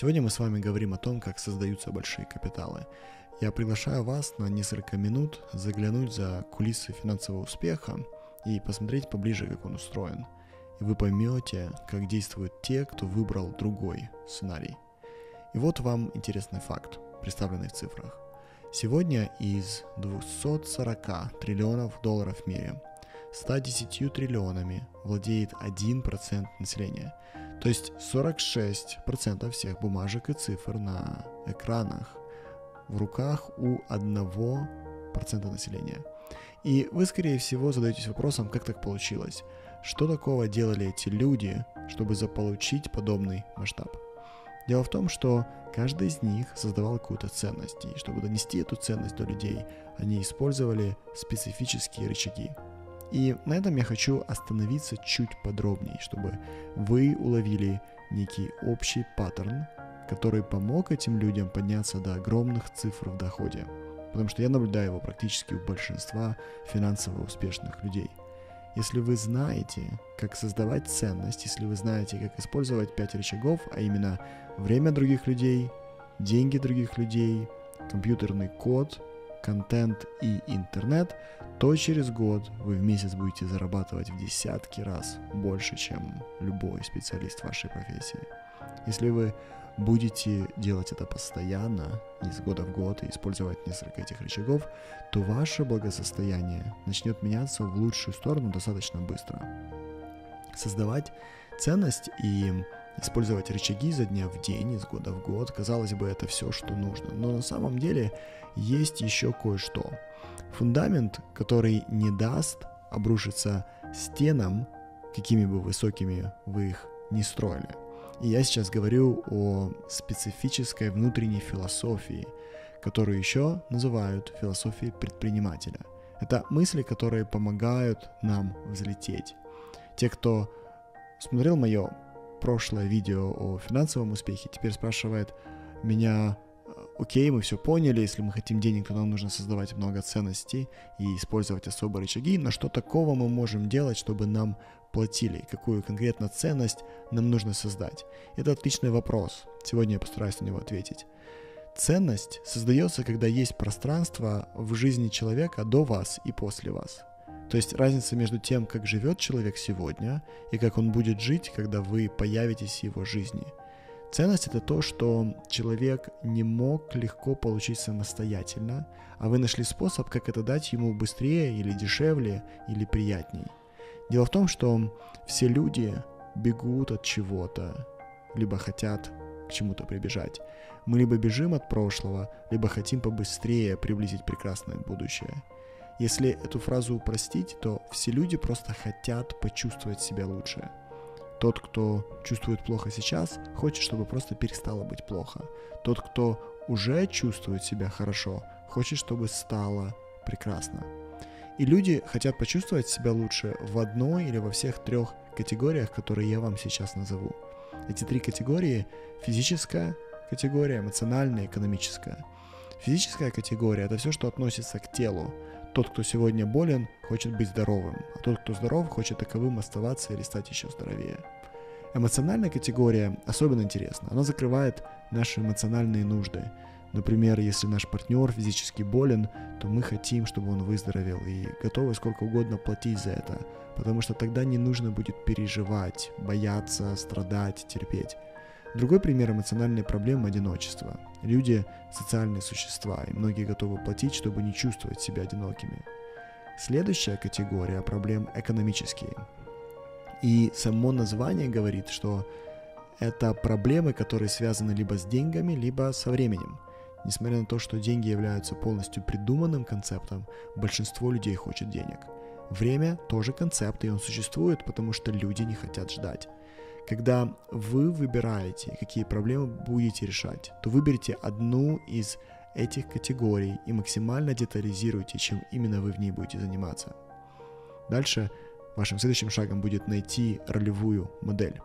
Сегодня мы с вами говорим о том, как создаются большие капиталы. Я приглашаю вас на несколько минут заглянуть за кулисы финансового успеха и посмотреть поближе, как он устроен. И вы поймете, как действуют те, кто выбрал другой сценарий. И вот вам интересный факт, представленный в цифрах. Сегодня из 240 триллионов долларов в мире 110 триллионами владеет 1% населения. То есть 46% всех бумажек и цифр на экранах в руках у 1% населения. И вы, скорее всего, задаетесь вопросом, как так получилось? Что такого делали эти люди, чтобы заполучить подобный масштаб? Дело в том, что каждый из них создавал какую-то ценность, и чтобы донести эту ценность до людей, они использовали специфические рычаги. И на этом я хочу остановиться чуть подробнее, чтобы вы уловили некий общий паттерн, который помог этим людям подняться до огромных цифр в доходе. Потому что я наблюдаю его практически у большинства финансово успешных людей. Если вы знаете, как создавать ценность, если вы знаете, как использовать пять рычагов, а именно время других людей, деньги других людей, компьютерный код, контент и интернет, то через год вы в месяц будете зарабатывать в десятки раз больше, чем любой специалист вашей профессии. Если вы будете делать это постоянно, из года в год, и использовать несколько этих рычагов, то ваше благосостояние начнет меняться в лучшую сторону достаточно быстро. Создавать ценность и использовать рычаги изо дня в день, из года в год, казалось бы, это все, что нужно. Но на самом деле есть еще кое-что. Фундамент, который не даст обрушиться стенам, какими бы высокими вы их не строили. И я сейчас говорю о специфической внутренней философии, которую еще называют философией предпринимателя. Это мысли, которые помогают нам взлететь. Те, кто смотрел мое прошлое видео о финансовом успехе, теперь спрашивает меня, окей, мы все поняли, если мы хотим денег, то нам нужно создавать много ценностей и использовать особые рычаги, но что такого мы можем делать, чтобы нам платили, какую конкретно ценность нам нужно создать? Это отличный вопрос, сегодня я постараюсь на него ответить. Ценность создается, когда есть пространство в жизни человека до вас и после вас. То есть разница между тем, как живет человек сегодня, и как он будет жить, когда вы появитесь в его жизни. Ценность это то, что человек не мог легко получить самостоятельно, а вы нашли способ, как это дать ему быстрее или дешевле или приятней. Дело в том, что все люди бегут от чего-то, либо хотят к чему-то прибежать. Мы либо бежим от прошлого, либо хотим побыстрее приблизить прекрасное будущее – если эту фразу упростить, то все люди просто хотят почувствовать себя лучше. Тот, кто чувствует плохо сейчас, хочет, чтобы просто перестало быть плохо. Тот, кто уже чувствует себя хорошо, хочет, чтобы стало прекрасно. И люди хотят почувствовать себя лучше в одной или во всех трех категориях, которые я вам сейчас назову. Эти три категории – физическая категория, эмоциональная, экономическая. Физическая категория – это все, что относится к телу, тот, кто сегодня болен, хочет быть здоровым, а тот, кто здоров, хочет таковым оставаться или стать еще здоровее. Эмоциональная категория особенно интересна. Она закрывает наши эмоциональные нужды. Например, если наш партнер физически болен, то мы хотим, чтобы он выздоровел и готовы сколько угодно платить за это, потому что тогда не нужно будет переживать, бояться, страдать, терпеть. Другой пример эмоциональной проблемы – одиночество. Люди – социальные существа, и многие готовы платить, чтобы не чувствовать себя одинокими. Следующая категория проблем – экономические. И само название говорит, что это проблемы, которые связаны либо с деньгами, либо со временем. Несмотря на то, что деньги являются полностью придуманным концептом, большинство людей хочет денег. Время тоже концепт, и он существует, потому что люди не хотят ждать. Когда вы выбираете, какие проблемы будете решать, то выберите одну из этих категорий и максимально детализируйте, чем именно вы в ней будете заниматься. Дальше вашим следующим шагом будет найти ролевую модель.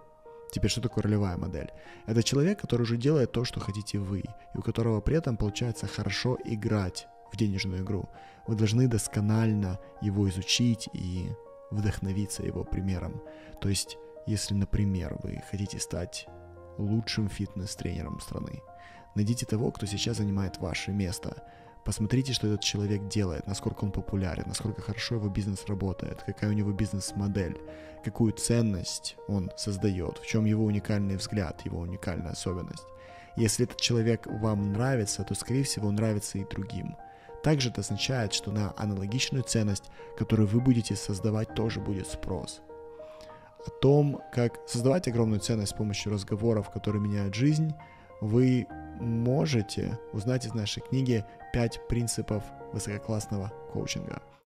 Теперь, что такое ролевая модель? Это человек, который уже делает то, что хотите вы, и у которого при этом получается хорошо играть в денежную игру. Вы должны досконально его изучить и вдохновиться его примером. То есть если, например, вы хотите стать лучшим фитнес-тренером страны. Найдите того, кто сейчас занимает ваше место. Посмотрите, что этот человек делает, насколько он популярен, насколько хорошо его бизнес работает, какая у него бизнес-модель, какую ценность он создает, в чем его уникальный взгляд, его уникальная особенность. Если этот человек вам нравится, то, скорее всего, он нравится и другим. Также это означает, что на аналогичную ценность, которую вы будете создавать, тоже будет спрос. О том, как создавать огромную ценность с помощью разговоров, которые меняют жизнь, вы можете узнать из нашей книги 5 принципов высококлассного коучинга –